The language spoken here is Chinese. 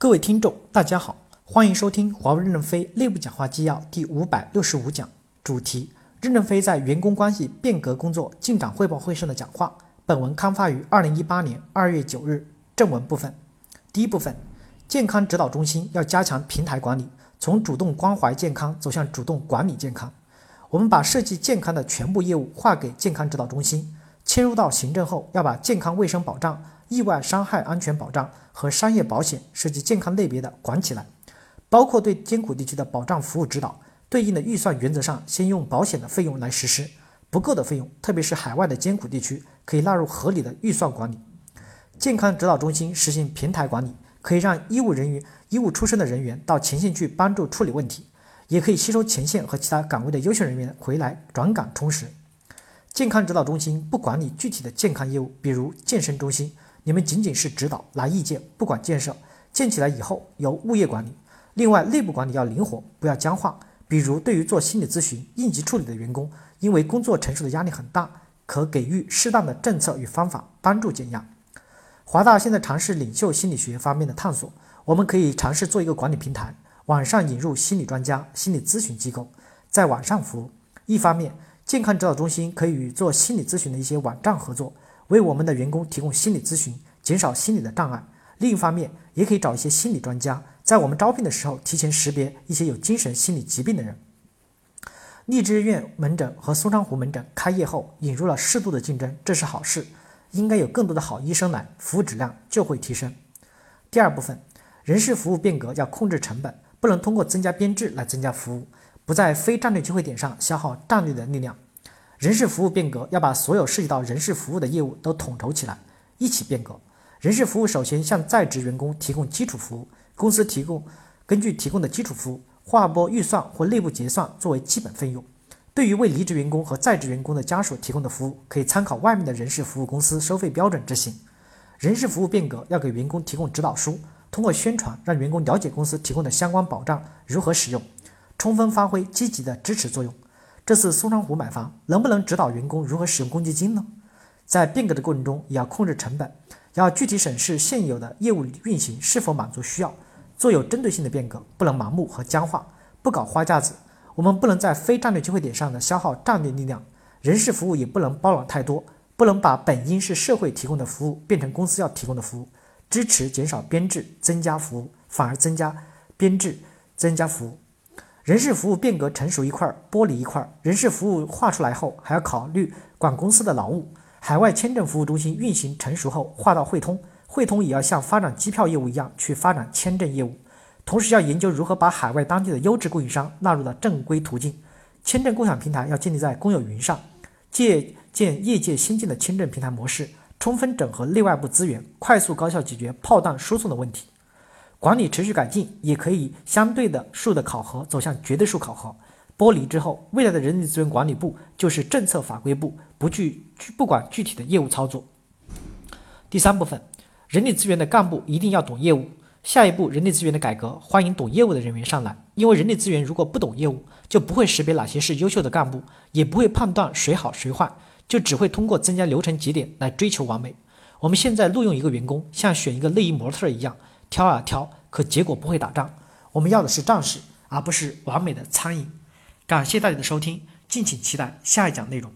各位听众，大家好，欢迎收听华为任正非内部讲话纪要第五百六十五讲，主题：任正非在员工关系变革工作进展汇报会上的讲话。本文刊发于二零一八年二月九日。正文部分，第一部分，健康指导中心要加强平台管理，从主动关怀健康走向主动管理健康。我们把设计健康的全部业务划给健康指导中心，迁入到行政后，要把健康卫生保障。意外伤害安全保障和商业保险涉及健康类别的管起来，包括对艰苦地区的保障服务指导，对应的预算原则上先用保险的费用来实施，不够的费用，特别是海外的艰苦地区，可以纳入合理的预算管理。健康指导中心实行平台管理，可以让医务人员、医务出身的人员到前线去帮助处理问题，也可以吸收前线和其他岗位的优秀人员回来转岗充实。健康指导中心不管理具体的健康业务，比如健身中心。你们仅仅是指导拿意见，不管建设，建起来以后由物业管理。另外，内部管理要灵活，不要僵化。比如，对于做心理咨询、应急处理的员工，因为工作承受的压力很大，可给予适当的政策与方法，帮助减压。华大现在尝试领袖心理学方面的探索，我们可以尝试做一个管理平台，网上引入心理专家、心理咨询机构，在网上服务。一方面，健康指导中心可以与做心理咨询的一些网站合作。为我们的员工提供心理咨询，减少心理的障碍。另一方面，也可以找一些心理专家，在我们招聘的时候提前识别一些有精神心理疾病的人。荔枝院门诊和松山湖门诊开业后，引入了适度的竞争，这是好事。应该有更多的好医生来，服务质量就会提升。第二部分，人事服务变革要控制成本，不能通过增加编制来增加服务，不在非战略机会点上消耗战略的力量。人事服务变革要把所有涉及到人事服务的业务都统筹起来，一起变革。人事服务首先向在职员工提供基础服务，公司提供根据提供的基础服务划拨预算或内部结算作为基本费用。对于为离职员工和在职员工的家属提供的服务，可以参考外面的人事服务公司收费标准执行。人事服务变革要给员工提供指导书，通过宣传让员工了解公司提供的相关保障如何使用，充分发挥积极的支持作用。这次松山湖买房能不能指导员工如何使用公积金呢？在变革的过程中，也要控制成本，要具体审视现有的业务运行是否满足需要，做有针对性的变革，不能盲目和僵化，不搞花架子。我们不能在非战略机会点上的消耗战略力量，人事服务也不能包揽太多，不能把本应是社会提供的服务变成公司要提供的服务。支持减少编制，增加服务，反而增加编制，增加服务。人事服务变革成熟一块儿，剥离一块儿。人事服务划出来后，还要考虑管公司的劳务。海外签证服务中心运行成熟后，划到汇通，汇通也要像发展机票业务一样去发展签证业务。同时要研究如何把海外当地的优质供应商纳入到正规途径。签证共享平台要建立在公有云上，借鉴业界先进的签证平台模式，充分整合内外部资源，快速高效解决炮弹输送的问题。管理持续改进，也可以相对的数的考核走向绝对数考核。剥离之后，未来的人力资源管理部就是政策法规部，不具不管具体的业务操作。第三部分，人力资源的干部一定要懂业务。下一步，人力资源的改革，欢迎懂业务的人员上来。因为人力资源如果不懂业务，就不会识别哪些是优秀的干部，也不会判断谁好谁坏，就只会通过增加流程节点来追求完美。我们现在录用一个员工，像选一个内衣模特一样。挑啊挑，可结果不会打仗。我们要的是战士，而不是完美的苍蝇。感谢大家的收听，敬请期待下一讲内容。